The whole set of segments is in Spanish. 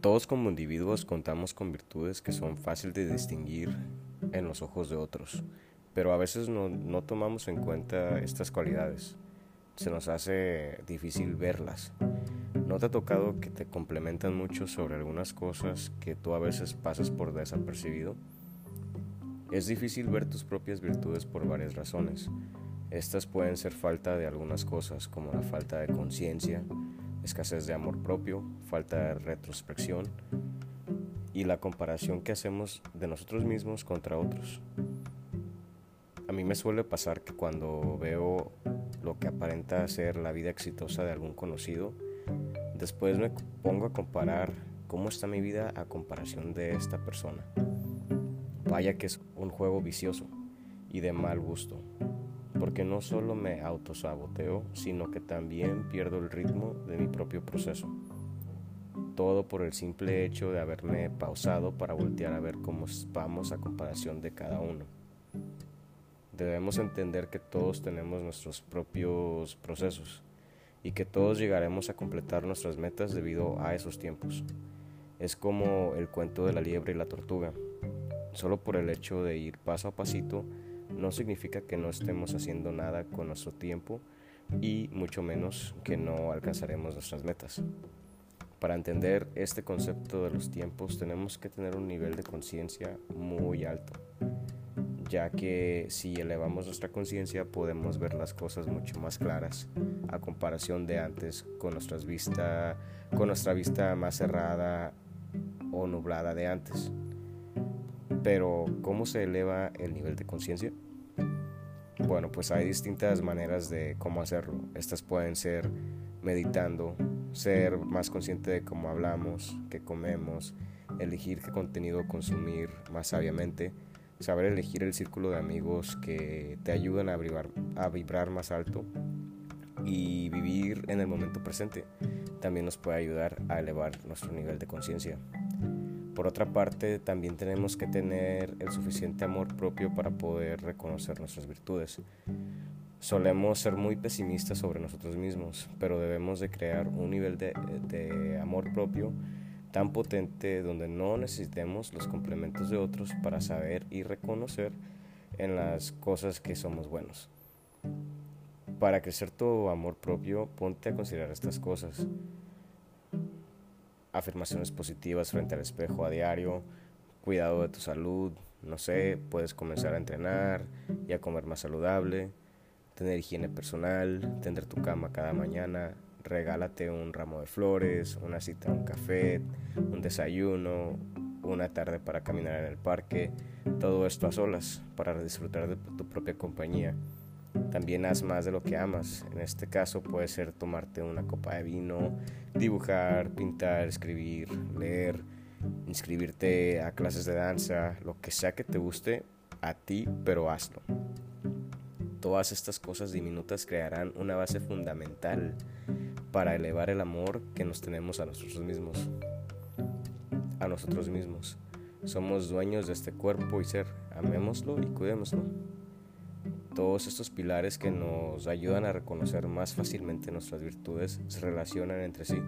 Todos como individuos contamos con virtudes que son fáciles de distinguir en los ojos de otros, pero a veces no, no, tomamos en cuenta estas cualidades. Se nos hace difícil verlas. ¿No te ha tocado que te complementan mucho sobre algunas cosas que tú a veces pasas por desapercibido? Es difícil ver tus propias virtudes por varias razones. Estas pueden ser falta de algunas cosas como la falta de conciencia, escasez de amor propio, falta de retrospección y la comparación que hacemos de nosotros mismos contra otros. A mí me suele pasar que cuando veo lo que aparenta ser la vida exitosa de algún conocido, después me pongo a comparar cómo está mi vida a comparación de esta persona. Vaya que es un juego vicioso y de mal gusto porque no solo me autosaboteo, sino que también pierdo el ritmo de mi propio proceso. Todo por el simple hecho de haberme pausado para voltear a ver cómo vamos a comparación de cada uno. Debemos entender que todos tenemos nuestros propios procesos y que todos llegaremos a completar nuestras metas debido a esos tiempos. Es como el cuento de la liebre y la tortuga. Solo por el hecho de ir paso a pasito, no significa que no estemos haciendo nada con nuestro tiempo y mucho menos que no alcanzaremos nuestras metas. Para entender este concepto de los tiempos tenemos que tener un nivel de conciencia muy alto, ya que si elevamos nuestra conciencia podemos ver las cosas mucho más claras a comparación de antes con, nuestras vista, con nuestra vista más cerrada o nublada de antes. Pero, ¿cómo se eleva el nivel de conciencia? Bueno, pues hay distintas maneras de cómo hacerlo. Estas pueden ser meditando, ser más consciente de cómo hablamos, qué comemos, elegir qué contenido consumir más sabiamente, saber elegir el círculo de amigos que te ayudan a vibrar, a vibrar más alto y vivir en el momento presente también nos puede ayudar a elevar nuestro nivel de conciencia. Por otra parte, también tenemos que tener el suficiente amor propio para poder reconocer nuestras virtudes. Solemos ser muy pesimistas sobre nosotros mismos, pero debemos de crear un nivel de, amor propio tan potente donde no necesitemos los complementos de otros para saber y reconocer en las cosas que somos buenos. Para crecer tu amor propio, ponte a considerar estas cosas afirmaciones positivas frente al espejo a diario, cuidado de tu salud, no sé, puedes comenzar a entrenar y a comer más saludable, tener higiene personal, tender tu cama cada mañana, regálate un ramo de flores, una cita, un café, un desayuno, una tarde para caminar en el parque, todo esto a solas para disfrutar de tu propia compañía. También haz más de lo que amas. En este caso puede ser tomarte una copa de vino, dibujar, pintar, escribir, leer, inscribirte a clases de danza, lo que sea que te guste a ti, pero hazlo. Todas estas cosas diminutas crearán una base fundamental para elevar el amor que nos tenemos a nosotros mismos. A nosotros mismos. Somos dueños de este cuerpo y ser. Amémoslo y cuidémoslo todos estos pilares que nos ayudan a reconocer más fácilmente nuestras virtudes se relacionan entre sí.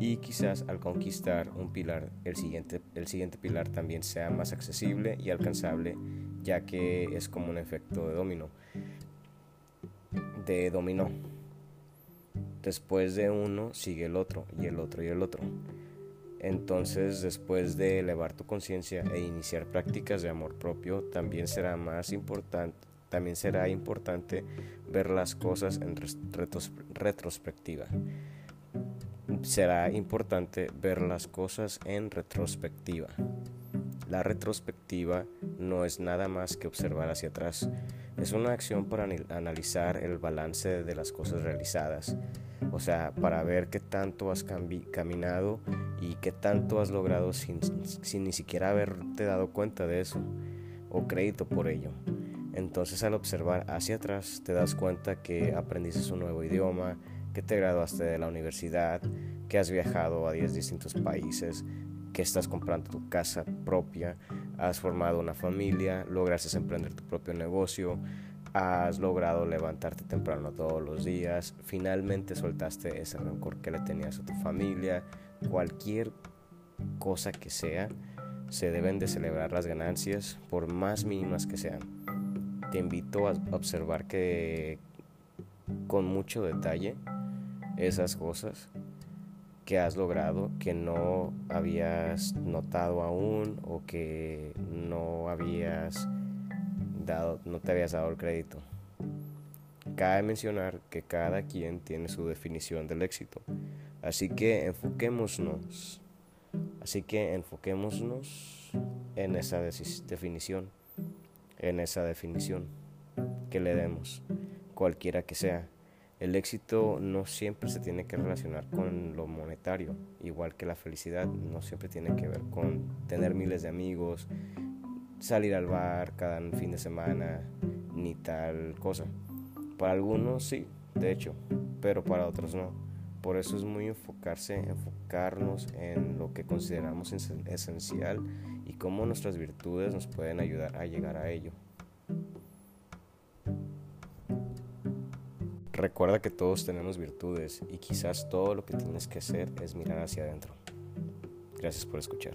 Y quizás al conquistar un pilar el siguiente, el siguiente pilar también sea más accesible y alcanzable ya que es como un efecto de dominó de dominó. Después de uno sigue el otro y el otro y el otro. Entonces después de elevar tu conciencia e iniciar prácticas de amor propio también será más importante también será importante ver las cosas en retrospectiva. Será importante ver las cosas en retrospectiva. La retrospectiva no es nada más que observar hacia atrás. Es una acción para analizar el balance de las cosas realizadas. O sea, para ver qué tanto has caminado y qué tanto has logrado sin, ni siquiera haberte dado cuenta de eso o crédito por ello. Entonces al observar hacia atrás te das cuenta que aprendiste un nuevo idioma, que te graduaste de la universidad, que has viajado a 10 distintos países, que estás comprando tu casa propia, has formado una familia, lograste emprender tu propio negocio, has logrado levantarte temprano todos los días, finalmente soltaste ese rencor que le tenías a tu familia, cualquier cosa que sea, se deben de celebrar las ganancias por más mínimas que sean. Te invito a observar que con mucho detalle esas cosas que has logrado que no habías notado aún o que no habías dado no te habías dado el crédito. Cabe mencionar que cada quien tiene su definición del éxito. Así que enfoquémonos. Así que enfoquémonos en esa definición, en esa definición que le demos, cualquiera que sea. El éxito no siempre se tiene que relacionar con lo monetario, igual que la felicidad no siempre tiene que ver con tener miles de amigos, salir al bar cada fin de semana, ni tal cosa. Para algunos sí, de hecho, pero para otros no. Por eso es muy enfocarse, enfocarnos en lo que consideramos esencial y cómo nuestras virtudes nos pueden ayudar a llegar a ello. Recuerda que todos tenemos virtudes y quizás todo lo que tienes que hacer es mirar hacia adentro. Gracias por escuchar.